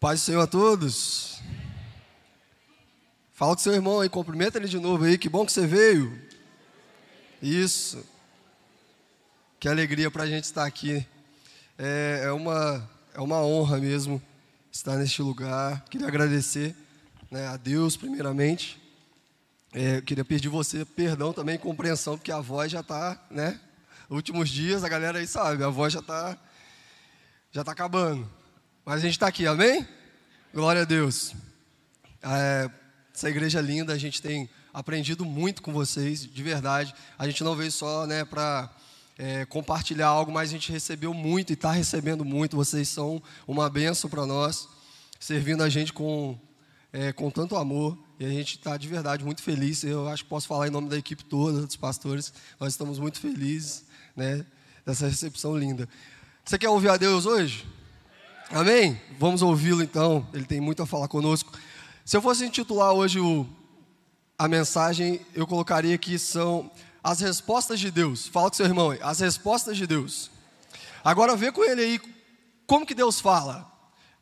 Paz do Senhor a todos. Fala com seu irmão aí, cumprimenta ele de novo aí, que bom que você veio. Isso. Que alegria para a gente estar aqui. É, é, uma, é uma honra mesmo estar neste lugar. Queria agradecer né, a Deus, primeiramente. É, queria pedir você perdão também, compreensão, porque a voz já está, né? Últimos dias, a galera aí sabe, a voz já está já tá acabando. Mas a gente está aqui, amém? Glória a Deus. É, essa igreja linda, a gente tem aprendido muito com vocês, de verdade. A gente não veio só né, para é, compartilhar algo, mas a gente recebeu muito e está recebendo muito. Vocês são uma benção para nós, servindo a gente com, é, com tanto amor. E a gente está de verdade muito feliz. Eu acho que posso falar em nome da equipe toda, dos pastores. Nós estamos muito felizes né, dessa recepção linda. Você quer ouvir a Deus hoje? Amém? Vamos ouvi-lo então, ele tem muito a falar conosco. Se eu fosse intitular hoje o, a mensagem, eu colocaria que são as respostas de Deus. Fala com seu irmão aí, as respostas de Deus. Agora vê com ele aí como que Deus fala.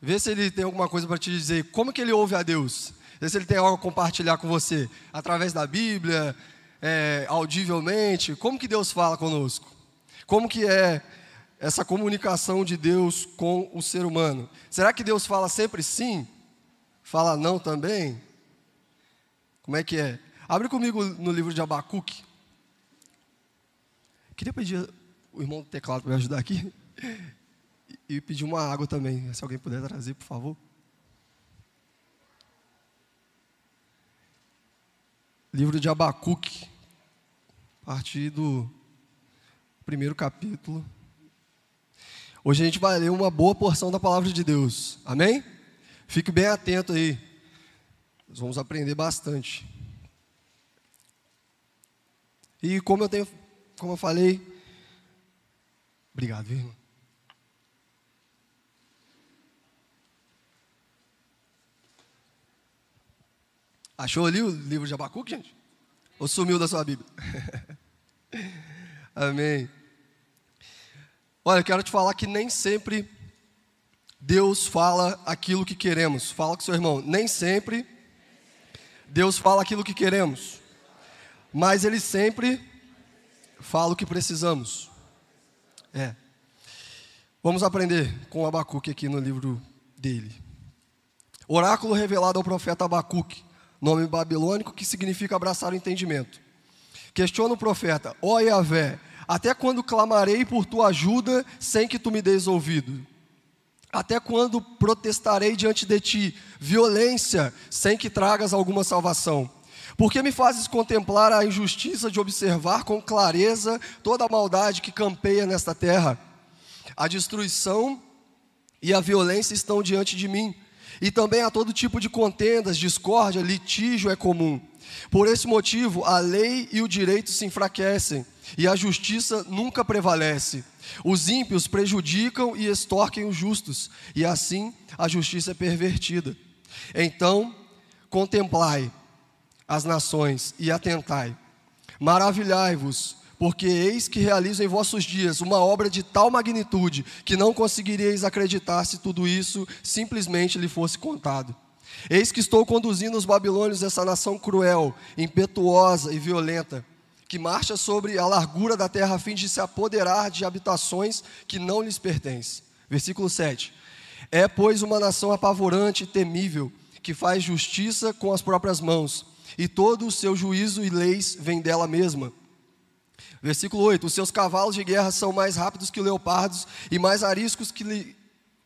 Vê se ele tem alguma coisa para te dizer, como que ele ouve a Deus. Vê se ele tem algo a compartilhar com você, através da Bíblia, é, audivelmente. Como que Deus fala conosco? Como que é essa comunicação de Deus com o ser humano. Será que Deus fala sempre sim? Fala não também? Como é que é? Abre comigo no livro de Abacuque. Queria pedir o irmão do teclado para me ajudar aqui. E pedir uma água também, se alguém puder trazer, por favor. Livro de Abacuque, a partir do primeiro capítulo. Hoje a gente vai ler uma boa porção da palavra de Deus. Amém? Fique bem atento aí. Nós vamos aprender bastante. E como eu tenho, como eu falei, obrigado, irmão. Achou ali o livro de Abacuque, gente? Ou sumiu da sua Bíblia? Amém. Olha, quero te falar que nem sempre Deus fala aquilo que queremos. Fala com seu irmão, nem sempre Deus fala aquilo que queremos. Mas Ele sempre fala o que precisamos. É. Vamos aprender com Abacuque aqui no livro dele. Oráculo revelado ao profeta Abacuque, nome babilônico que significa abraçar o entendimento. Questiona o profeta: Ó Yahvé, até quando clamarei por tua ajuda sem que tu me des ouvido? Até quando protestarei diante de ti violência sem que tragas alguma salvação? Porque me fazes contemplar a injustiça de observar com clareza toda a maldade que campeia nesta terra? A destruição e a violência estão diante de mim, e também há todo tipo de contendas, discórdia, litígio é comum. Por esse motivo, a lei e o direito se enfraquecem e a justiça nunca prevalece. Os ímpios prejudicam e extorquem os justos, e assim a justiça é pervertida. Então, contemplai as nações e atentai. Maravilhai-vos, porque eis que realizo em vossos dias uma obra de tal magnitude que não conseguiríeis acreditar se tudo isso simplesmente lhe fosse contado. Eis que estou conduzindo os babilônios essa nação cruel, impetuosa e violenta que marcha sobre a largura da terra a fim de se apoderar de habitações que não lhes pertencem. Versículo 7. É, pois, uma nação apavorante e temível, que faz justiça com as próprias mãos, e todo o seu juízo e leis vem dela mesma. Versículo 8: Os seus cavalos de guerra são mais rápidos que leopardos e mais ariscos que,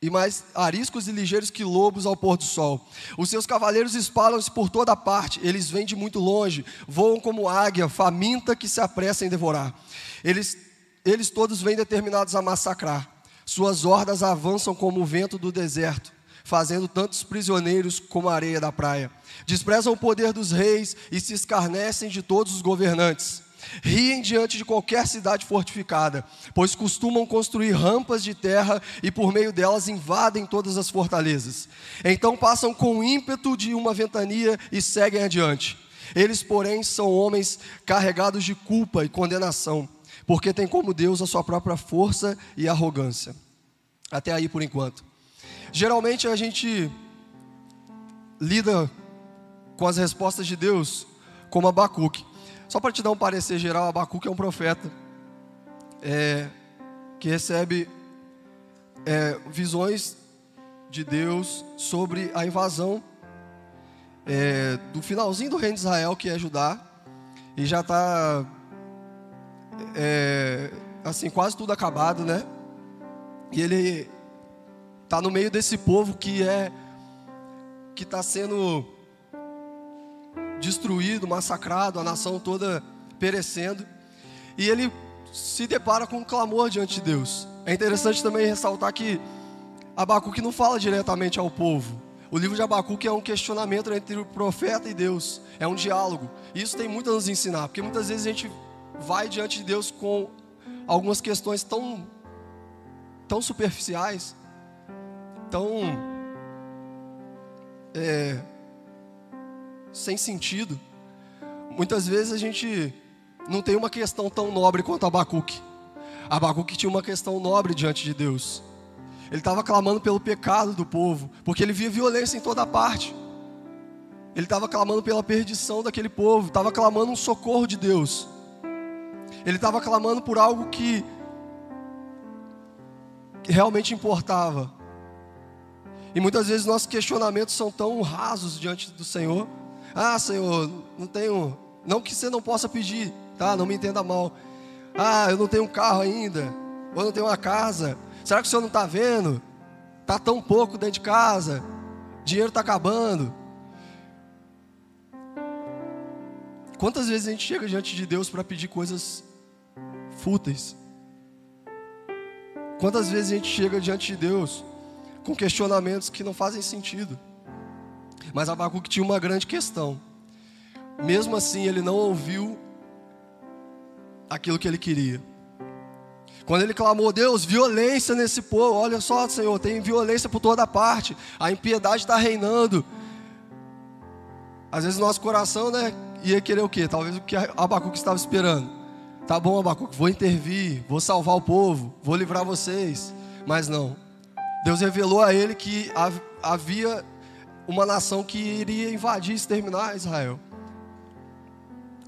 e mais ariscos e ligeiros que lobos ao pôr do sol. Os seus cavaleiros espalham-se por toda parte, eles vêm de muito longe, voam como águia, faminta que se apressa em devorar. Eles, eles todos vêm determinados a massacrar. Suas hordas avançam como o vento do deserto, fazendo tantos prisioneiros como a areia da praia. Desprezam o poder dos reis e se escarnecem de todos os governantes. Riem diante de qualquer cidade fortificada, pois costumam construir rampas de terra e por meio delas invadem todas as fortalezas. Então passam com ímpeto de uma ventania e seguem adiante. Eles, porém, são homens carregados de culpa e condenação, porque têm como Deus a sua própria força e arrogância. Até aí por enquanto. Geralmente a gente lida com as respostas de Deus como Abacuque. Só para te dar um parecer geral, Abacuque é um profeta é, que recebe é, visões de Deus sobre a invasão é, do finalzinho do reino de Israel, que é Judá, e já está é, assim quase tudo acabado, né? E ele está no meio desse povo que é que está sendo destruído, massacrado, a nação toda perecendo. E ele se depara com um clamor diante de Deus. É interessante também ressaltar que Abacuque não fala diretamente ao povo. O livro de Abacuque é um questionamento entre o profeta e Deus, é um diálogo. E isso tem muito a nos ensinar, porque muitas vezes a gente vai diante de Deus com algumas questões tão, tão superficiais, tão é, sem sentido. Muitas vezes a gente não tem uma questão tão nobre quanto Abacuque. Abacuque tinha uma questão nobre diante de Deus. Ele estava clamando pelo pecado do povo, porque ele via violência em toda parte. Ele estava clamando pela perdição daquele povo, estava clamando um socorro de Deus. Ele estava clamando por algo que, que realmente importava. E muitas vezes nossos questionamentos são tão rasos diante do Senhor. Ah, Senhor, não tenho, não que você não possa pedir, tá? Não me entenda mal. Ah, eu não tenho um carro ainda, ou não tenho uma casa. Será que o Senhor não está vendo? Está tão pouco dentro de casa, dinheiro está acabando. Quantas vezes a gente chega diante de Deus para pedir coisas fúteis? Quantas vezes a gente chega diante de Deus com questionamentos que não fazem sentido? Mas Abacuque tinha uma grande questão. Mesmo assim, ele não ouviu aquilo que ele queria. Quando ele clamou, Deus, violência nesse povo, olha só, Senhor, tem violência por toda parte, a impiedade está reinando. Às vezes nosso coração, né, ia querer o quê? Talvez o que Abacuque estava esperando. Tá bom, Abacuque, vou intervir, vou salvar o povo, vou livrar vocês. Mas não. Deus revelou a ele que havia uma nação que iria invadir e exterminar Israel.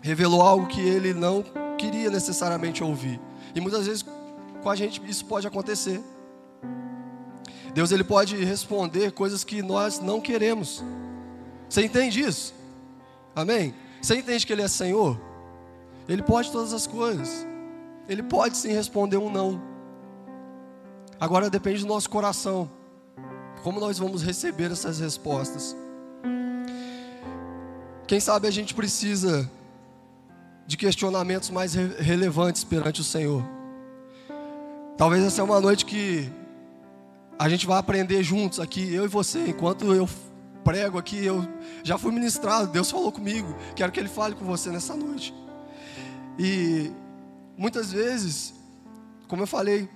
Revelou algo que ele não queria necessariamente ouvir. E muitas vezes com a gente isso pode acontecer. Deus ele pode responder coisas que nós não queremos. Você entende isso? Amém? Você entende que Ele é Senhor? Ele pode todas as coisas. Ele pode sim responder um não. Agora depende do nosso coração. Como nós vamos receber essas respostas? Quem sabe a gente precisa de questionamentos mais re relevantes perante o Senhor. Talvez essa é uma noite que a gente vai aprender juntos aqui, eu e você, enquanto eu prego aqui, eu já fui ministrado, Deus falou comigo, quero que Ele fale com você nessa noite. E muitas vezes, como eu falei,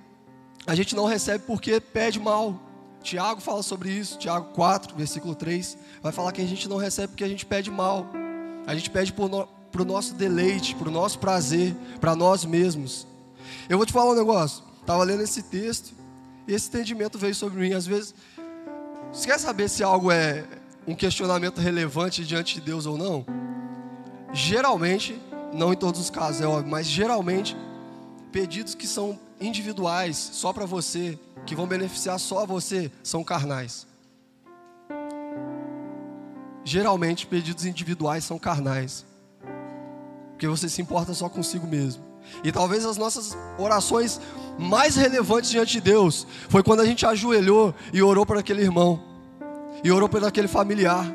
a gente não recebe porque pede mal. Tiago fala sobre isso, Tiago 4, versículo 3, vai falar que a gente não recebe porque a gente pede mal. A gente pede para o nosso deleite, para o nosso prazer, para nós mesmos. Eu vou te falar um negócio. Estava lendo esse texto e esse entendimento veio sobre mim. Às vezes, você quer saber se algo é um questionamento relevante diante de Deus ou não? Geralmente, não em todos os casos, é óbvio, mas geralmente, pedidos que são individuais, só para você, que vão beneficiar só você, são carnais. Geralmente, pedidos individuais são carnais, porque você se importa só consigo mesmo. E talvez as nossas orações mais relevantes diante de Deus foi quando a gente ajoelhou e orou por aquele irmão, e orou por aquele familiar,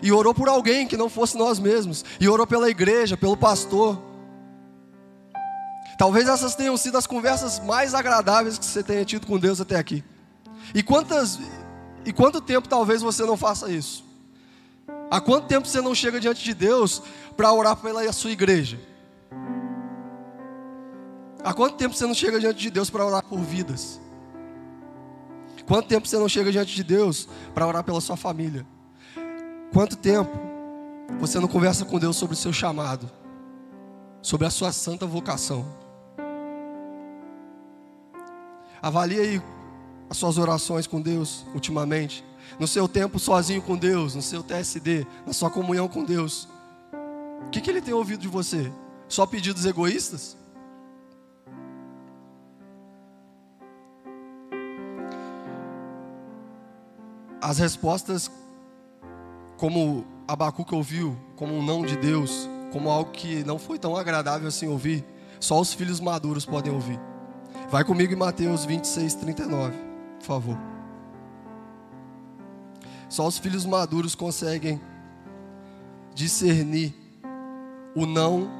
e orou por alguém que não fosse nós mesmos, e orou pela igreja, pelo pastor. Talvez essas tenham sido as conversas mais agradáveis que você tenha tido com Deus até aqui. E quantas e quanto tempo talvez você não faça isso? Há quanto tempo você não chega diante de Deus para orar pela sua igreja? Há quanto tempo você não chega diante de Deus para orar por vidas? Quanto tempo você não chega diante de Deus para orar pela sua família? Quanto tempo você não conversa com Deus sobre o seu chamado? Sobre a sua santa vocação? Avalie aí as suas orações com Deus ultimamente? No seu tempo sozinho com Deus, no seu TSD, na sua comunhão com Deus? O que, que Ele tem ouvido de você? Só pedidos egoístas? As respostas, como Abacuque ouviu, como um não de Deus, como algo que não foi tão agradável assim ouvir, só os filhos maduros podem ouvir. Vai comigo em Mateus 26, 39, por favor. Só os filhos maduros conseguem discernir o não,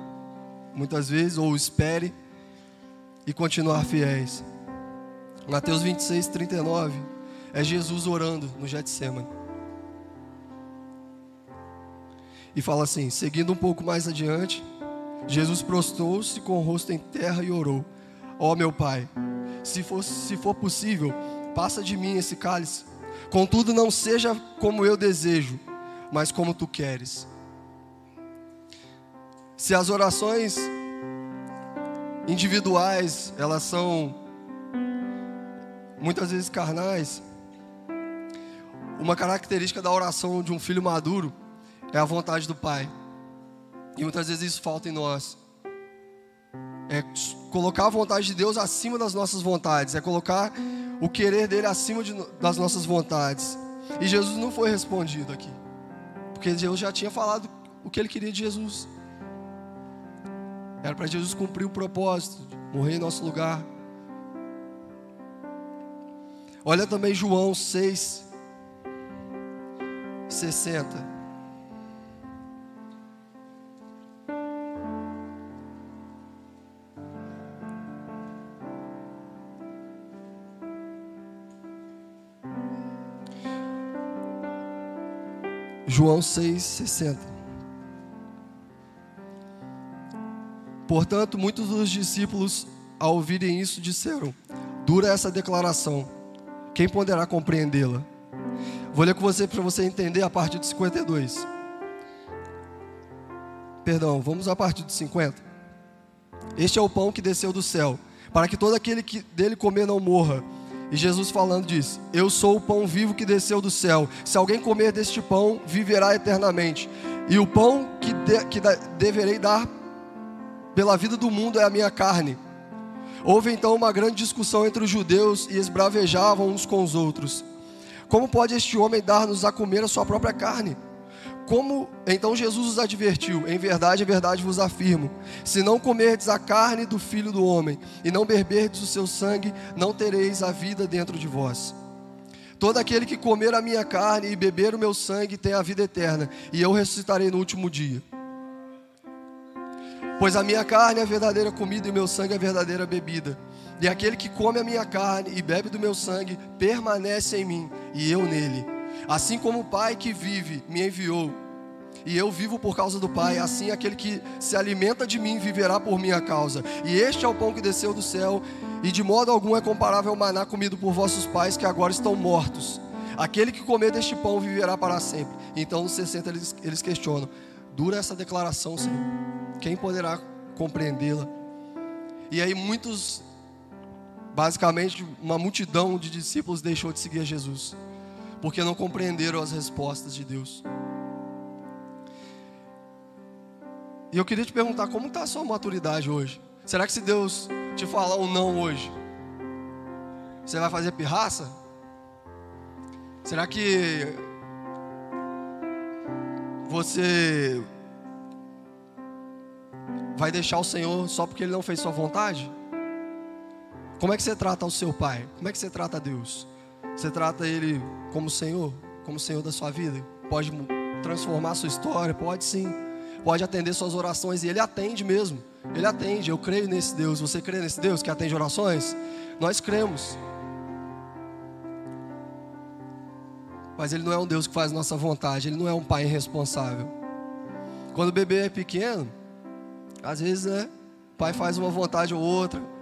muitas vezes, ou espere, e continuar fiéis. Mateus 26, 39, é Jesus orando no Getsemane. E fala assim: seguindo um pouco mais adiante, Jesus prostou-se com o rosto em terra e orou: Ó oh, meu Pai, se for, se for possível, passa de mim esse cálice. Contudo, não seja como eu desejo, mas como tu queres. Se as orações individuais, elas são muitas vezes carnais, uma característica da oração de um filho maduro é a vontade do Pai. E muitas vezes isso falta em nós. É colocar a vontade de Deus acima das nossas vontades, é colocar o querer dele acima de, das nossas vontades. E Jesus não foi respondido aqui, porque Deus já tinha falado o que ele queria de Jesus. Era para Jesus cumprir o propósito, morrer em nosso lugar. Olha também João 6, 60. João 6,60. Portanto, muitos dos discípulos, ao ouvirem isso, disseram: Dura essa declaração, quem poderá compreendê-la? Vou ler com você para você entender a partir de 52. Perdão, vamos a partir de 50. Este é o pão que desceu do céu, para que todo aquele que dele comer não morra. E Jesus falando diz: Eu sou o pão vivo que desceu do céu. Se alguém comer deste pão, viverá eternamente. E o pão que, de, que da, deverei dar pela vida do mundo é a minha carne. Houve então uma grande discussão entre os judeus e esbravejavam uns com os outros. Como pode este homem dar-nos a comer a sua própria carne? Como então Jesus os advertiu: Em verdade, em verdade vos afirmo: se não comerdes a carne do filho do homem e não beberdes o seu sangue, não tereis a vida dentro de vós. Todo aquele que comer a minha carne e beber o meu sangue tem a vida eterna, e eu ressuscitarei no último dia. Pois a minha carne é a verdadeira comida e o meu sangue é a verdadeira bebida. E aquele que come a minha carne e bebe do meu sangue permanece em mim e eu nele. Assim como o Pai que vive me enviou, e eu vivo por causa do Pai, assim aquele que se alimenta de mim viverá por minha causa. E este é o pão que desceu do céu, e de modo algum é comparável ao maná comido por vossos pais que agora estão mortos. Aquele que comer deste pão viverá para sempre. Então, nos 60 eles, eles questionam: dura essa declaração, Senhor? Quem poderá compreendê-la? E aí, muitos, basicamente, uma multidão de discípulos deixou de seguir a Jesus porque não compreenderam as respostas de Deus. E eu queria te perguntar como está a sua maturidade hoje? Será que se Deus te falar um não hoje, você vai fazer pirraça? Será que você vai deixar o Senhor só porque Ele não fez sua vontade? Como é que você trata o seu pai? Como é que você trata Deus? Você trata Ele como Senhor, como Senhor da sua vida? Pode transformar sua história? Pode sim. Pode atender suas orações e Ele atende mesmo. Ele atende. Eu creio nesse Deus. Você crê nesse Deus que atende orações? Nós cremos. Mas Ele não é um Deus que faz nossa vontade. Ele não é um pai irresponsável. Quando o bebê é pequeno, às vezes, né? O pai faz uma vontade ou outra.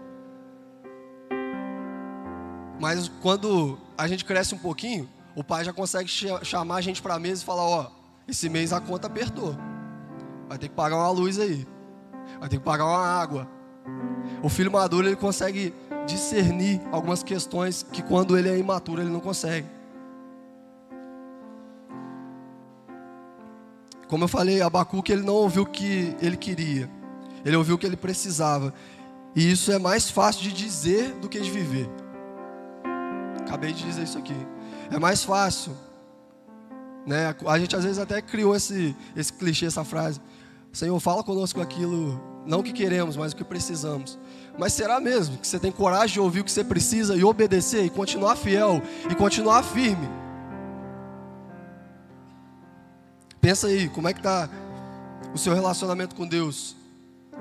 Mas quando a gente cresce um pouquinho, o pai já consegue chamar a gente para a mesa e falar: Ó, esse mês a conta apertou. Vai ter que pagar uma luz aí. Vai ter que pagar uma água. O filho maduro ele consegue discernir algumas questões que quando ele é imaturo ele não consegue. Como eu falei, Abacuque ele não ouviu o que ele queria, ele ouviu o que ele precisava. E isso é mais fácil de dizer do que de viver. Acabei de dizer isso aqui. É mais fácil. Né? A gente às vezes até criou esse, esse clichê, essa frase. Senhor, fala conosco aquilo, não o que queremos, mas o que precisamos. Mas será mesmo que você tem coragem de ouvir o que você precisa e obedecer e continuar fiel e continuar firme? Pensa aí, como é que está o seu relacionamento com Deus?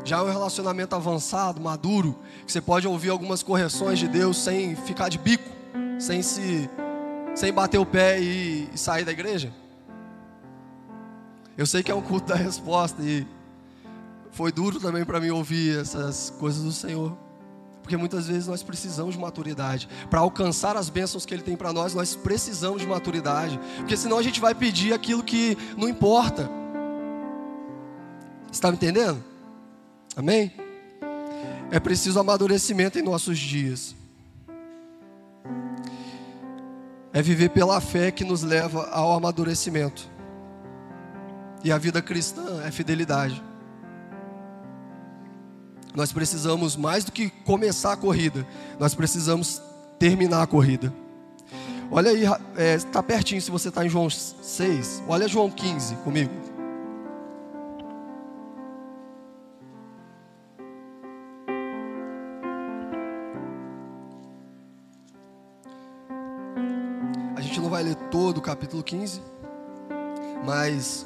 Já é um relacionamento avançado, maduro, que você pode ouvir algumas correções de Deus sem ficar de bico, sem se sem bater o pé e, e sair da igreja? Eu sei que é um culto da resposta e foi duro também para mim ouvir essas coisas do Senhor. Porque muitas vezes nós precisamos de maturidade. Para alcançar as bênçãos que Ele tem para nós, nós precisamos de maturidade. Porque senão a gente vai pedir aquilo que não importa. Está me entendendo? Amém? É preciso amadurecimento em nossos dias. É viver pela fé que nos leva ao amadurecimento. E a vida cristã é fidelidade. Nós precisamos, mais do que começar a corrida, nós precisamos terminar a corrida. Olha aí, está é, tá pertinho se você está em João 6. Olha João 15 comigo. Ler todo o capítulo 15, mas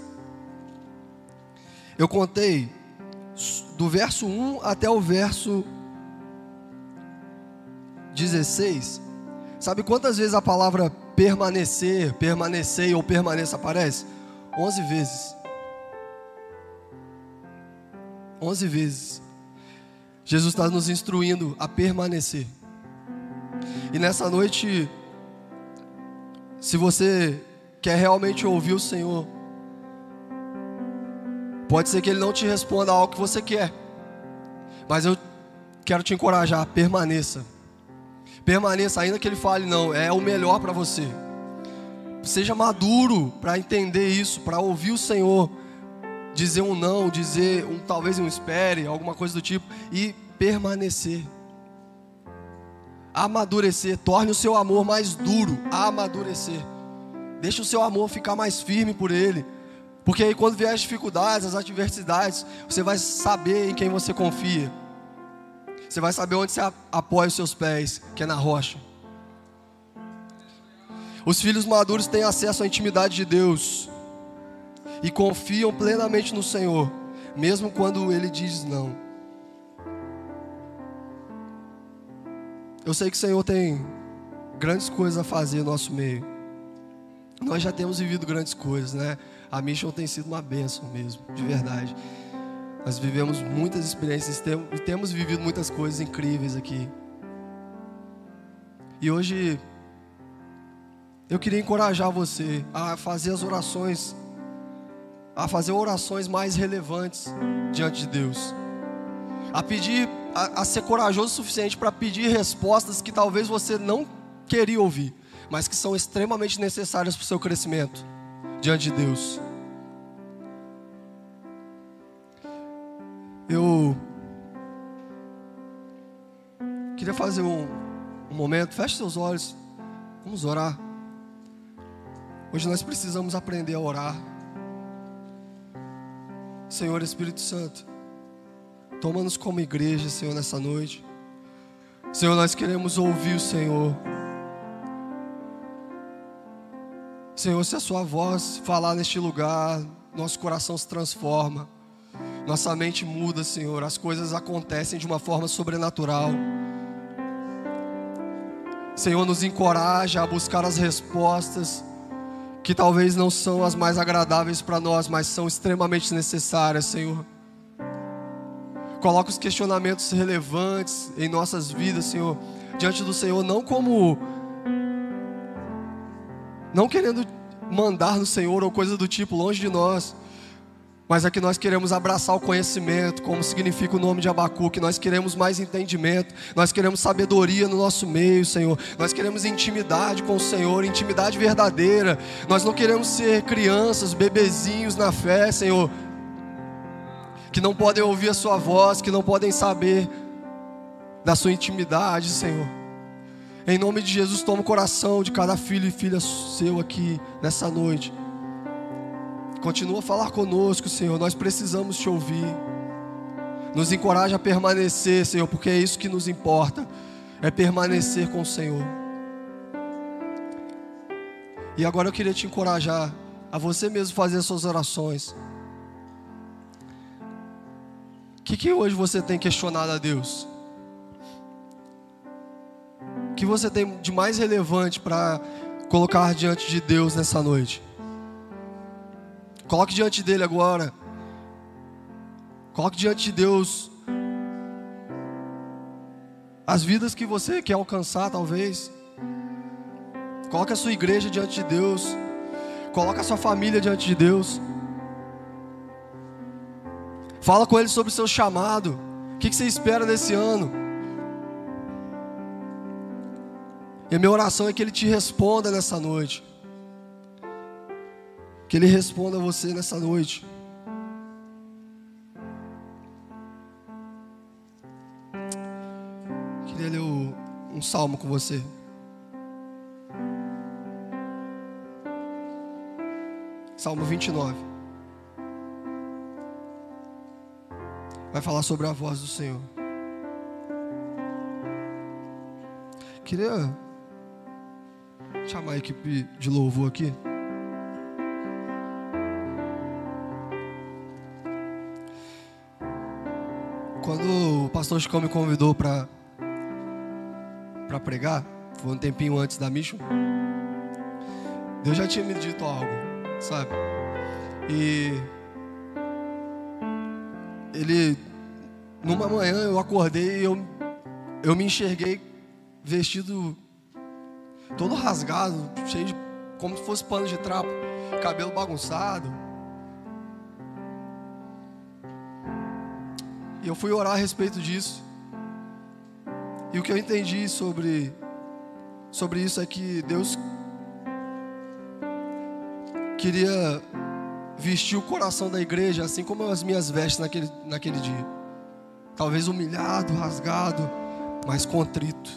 eu contei do verso 1 até o verso 16. Sabe quantas vezes a palavra permanecer, permanecer ou permaneça aparece? 11 vezes. 11 vezes. Jesus está nos instruindo a permanecer. E nessa noite, se você quer realmente ouvir o Senhor, Pode ser que ele não te responda algo que você quer. Mas eu quero te encorajar, permaneça. Permaneça, ainda que ele fale não, é o melhor para você. Seja maduro para entender isso, para ouvir o Senhor dizer um não, dizer um talvez um espere, alguma coisa do tipo e permanecer. Amadurecer, torne o seu amor mais duro, amadurecer. Deixe o seu amor ficar mais firme por ele. Porque aí quando vier as dificuldades, as adversidades, você vai saber em quem você confia. Você vai saber onde você apoia os seus pés, que é na rocha. Os filhos maduros têm acesso à intimidade de Deus e confiam plenamente no Senhor, mesmo quando Ele diz não. Eu sei que o Senhor tem grandes coisas a fazer no nosso meio. Nós já temos vivido grandes coisas, né? A Mission tem sido uma bênção mesmo, de verdade. Nós vivemos muitas experiências e temos vivido muitas coisas incríveis aqui. E hoje eu queria encorajar você a fazer as orações, a fazer orações mais relevantes diante de Deus, a pedir, a, a ser corajoso o suficiente para pedir respostas que talvez você não queria ouvir, mas que são extremamente necessárias para o seu crescimento diante de Deus. Eu queria fazer um, um momento, feche seus olhos, vamos orar. Hoje nós precisamos aprender a orar. Senhor Espírito Santo, toma-nos como igreja, Senhor, nessa noite. Senhor, nós queremos ouvir o Senhor. Senhor, se a Sua voz falar neste lugar, nosso coração se transforma, nossa mente muda, Senhor, as coisas acontecem de uma forma sobrenatural. Senhor, nos encoraja a buscar as respostas que talvez não são as mais agradáveis para nós, mas são extremamente necessárias, Senhor. Coloca os questionamentos relevantes em nossas vidas, Senhor, diante do Senhor, não como não querendo mandar no Senhor ou coisa do tipo longe de nós, mas é que nós queremos abraçar o conhecimento, como significa o nome de Abacuque, nós queremos mais entendimento, nós queremos sabedoria no nosso meio, Senhor, nós queremos intimidade com o Senhor, intimidade verdadeira, nós não queremos ser crianças, bebezinhos na fé, Senhor, que não podem ouvir a Sua voz, que não podem saber da Sua intimidade, Senhor. Em nome de Jesus, toma o coração de cada filho e filha seu aqui nessa noite. Continua a falar conosco, Senhor. Nós precisamos te ouvir. Nos encoraja a permanecer, Senhor, porque é isso que nos importa. É permanecer com o Senhor. E agora eu queria te encorajar a você mesmo fazer as suas orações. O que, que hoje você tem questionado a Deus? O que você tem de mais relevante para colocar diante de Deus nessa noite? Coloque diante dele agora. Coloque diante de Deus as vidas que você quer alcançar, talvez. Coloque a sua igreja diante de Deus. Coloque a sua família diante de Deus. Fala com ele sobre o seu chamado. O que você espera desse ano? E a minha oração é que ele te responda nessa noite. Que Ele responda a você nessa noite. Queria ler um salmo com você. Salmo 29. Vai falar sobre a voz do Senhor. Queria chamar a equipe de louvor aqui. Quando o pastor Chicão me convidou para para pregar, foi um tempinho antes da mission, Deus já tinha me dito algo, sabe? E ele numa manhã eu acordei e eu eu me enxerguei vestido todo rasgado, cheio de como se fosse pano de trapo, cabelo bagunçado. E eu fui orar a respeito disso. E o que eu entendi sobre, sobre isso é que Deus queria vestir o coração da igreja, assim como as minhas vestes naquele, naquele dia. Talvez humilhado, rasgado, mas contrito,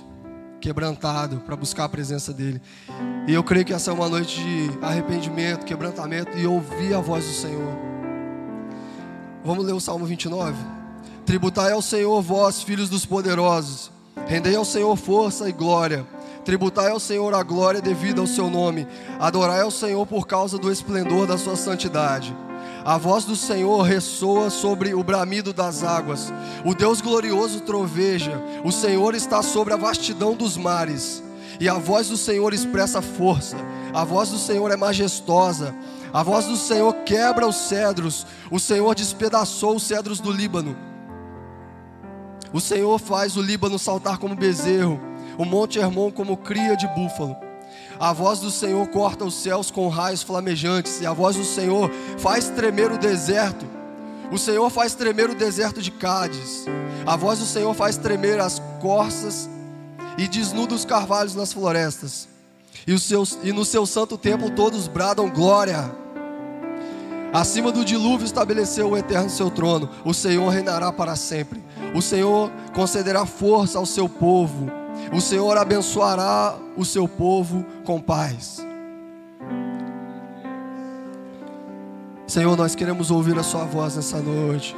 quebrantado, para buscar a presença dEle. E eu creio que essa é uma noite de arrependimento, quebrantamento e ouvir a voz do Senhor. Vamos ler o Salmo 29? Tributai ao Senhor, vós, filhos dos poderosos. Rendei ao Senhor força e glória. Tributai ao Senhor a glória devida ao seu nome. Adorai ao Senhor por causa do esplendor da sua santidade. A voz do Senhor ressoa sobre o bramido das águas. O Deus glorioso troveja. O Senhor está sobre a vastidão dos mares. E a voz do Senhor expressa força. A voz do Senhor é majestosa. A voz do Senhor quebra os cedros. O Senhor despedaçou os cedros do Líbano. O Senhor faz o Líbano saltar como bezerro, o Monte Hermon como cria de búfalo. A voz do Senhor corta os céus com raios flamejantes, e a voz do Senhor faz tremer o deserto. O Senhor faz tremer o deserto de Cádiz. A voz do Senhor faz tremer as corças e desnuda os carvalhos nas florestas. E, os seus, e no seu santo templo todos bradam glória. Acima do dilúvio estabeleceu o eterno seu trono. O Senhor reinará para sempre. O Senhor concederá força ao seu povo. O Senhor abençoará o seu povo com paz. Senhor, nós queremos ouvir a Sua voz nessa noite.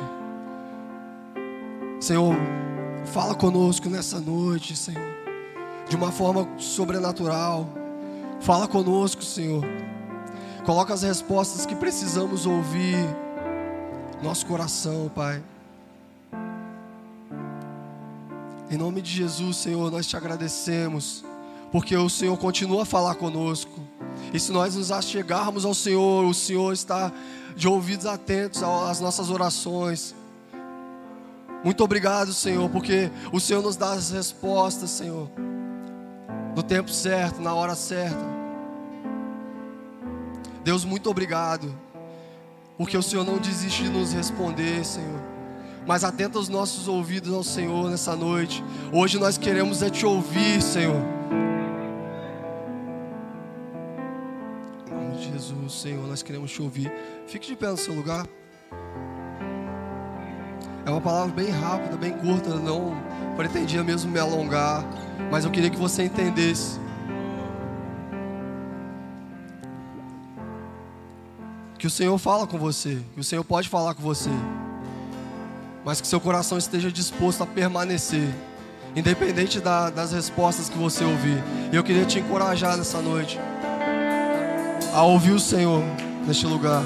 Senhor, fala conosco nessa noite, Senhor, de uma forma sobrenatural. Fala conosco, Senhor. Coloca as respostas que precisamos ouvir. Nosso coração, Pai. Em nome de Jesus, Senhor, nós te agradecemos, porque o Senhor continua a falar conosco. E se nós nos achegarmos ao Senhor, o Senhor está de ouvidos atentos às nossas orações. Muito obrigado, Senhor, porque o Senhor nos dá as respostas, Senhor, no tempo certo, na hora certa. Deus, muito obrigado. porque o Senhor não desiste de nos responder, Senhor. Mas atenta os nossos ouvidos ao Senhor nessa noite. Hoje nós queremos é te ouvir, Senhor. Em nome de Jesus, Senhor, nós queremos te ouvir. Fique de pé no seu lugar. É uma palavra bem rápida, bem curta, não pretendia mesmo me alongar, mas eu queria que você entendesse. Que o Senhor fala com você, que o Senhor pode falar com você, mas que seu coração esteja disposto a permanecer, independente da, das respostas que você ouvir. E eu queria te encorajar nessa noite a ouvir o Senhor neste lugar.